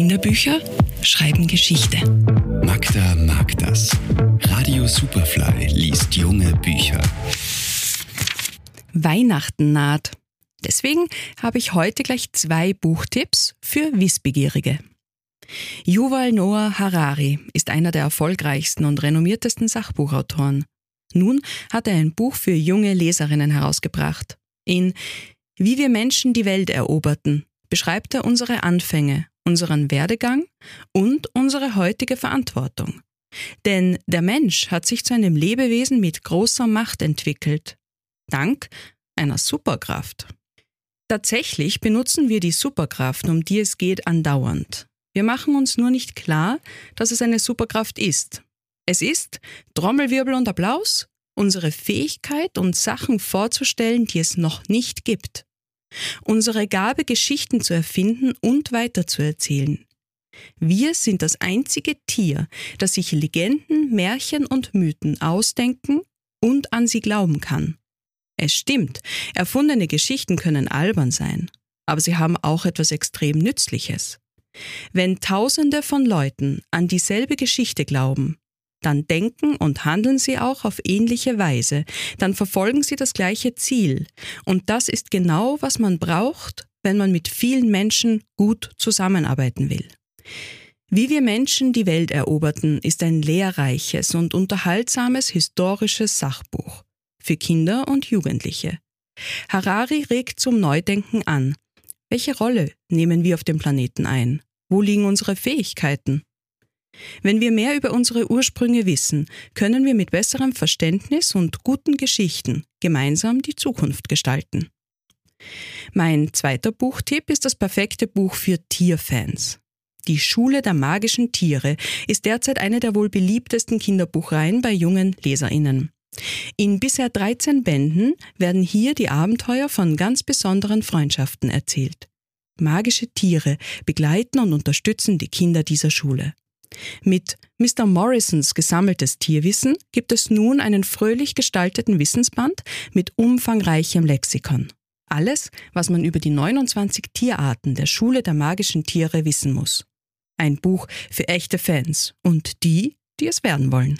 Kinderbücher schreiben Geschichte. Magda mag das. Radio Superfly liest junge Bücher. Weihnachten naht. Deswegen habe ich heute gleich zwei Buchtipps für Wissbegierige. Yuval Noah Harari ist einer der erfolgreichsten und renommiertesten Sachbuchautoren. Nun hat er ein Buch für junge Leserinnen herausgebracht. In Wie wir Menschen die Welt eroberten beschreibt er unsere Anfänge, unseren Werdegang und unsere heutige Verantwortung. Denn der Mensch hat sich zu einem Lebewesen mit großer Macht entwickelt. Dank einer Superkraft. Tatsächlich benutzen wir die Superkraft, um die es geht, andauernd. Wir machen uns nur nicht klar, dass es eine Superkraft ist. Es ist, Trommelwirbel und Applaus, unsere Fähigkeit, uns Sachen vorzustellen, die es noch nicht gibt. Unsere Gabe, Geschichten zu erfinden und weiterzuerzählen. Wir sind das einzige Tier, das sich Legenden, Märchen und Mythen ausdenken und an sie glauben kann. Es stimmt, erfundene Geschichten können albern sein, aber sie haben auch etwas extrem Nützliches. Wenn Tausende von Leuten an dieselbe Geschichte glauben, dann denken und handeln sie auch auf ähnliche Weise, dann verfolgen sie das gleiche Ziel. Und das ist genau, was man braucht, wenn man mit vielen Menschen gut zusammenarbeiten will. Wie wir Menschen die Welt eroberten, ist ein lehrreiches und unterhaltsames historisches Sachbuch für Kinder und Jugendliche. Harari regt zum Neudenken an. Welche Rolle nehmen wir auf dem Planeten ein? Wo liegen unsere Fähigkeiten? Wenn wir mehr über unsere Ursprünge wissen, können wir mit besserem Verständnis und guten Geschichten gemeinsam die Zukunft gestalten. Mein zweiter Buchtipp ist das perfekte Buch für Tierfans. Die Schule der magischen Tiere ist derzeit eine der wohl beliebtesten Kinderbuchreihen bei jungen Leserinnen. In bisher 13 Bänden werden hier die Abenteuer von ganz besonderen Freundschaften erzählt. Magische Tiere begleiten und unterstützen die Kinder dieser Schule. Mit Mr. Morrisons gesammeltes Tierwissen gibt es nun einen fröhlich gestalteten Wissensband mit umfangreichem Lexikon. Alles, was man über die 29 Tierarten der Schule der magischen Tiere wissen muss. Ein Buch für echte Fans und die, die es werden wollen.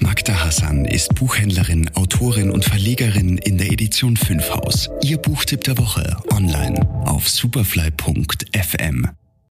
Magda Hassan ist Buchhändlerin, Autorin und Verlegerin in der Edition 5 Haus. Ihr Buchtipp der Woche online auf superfly.fm.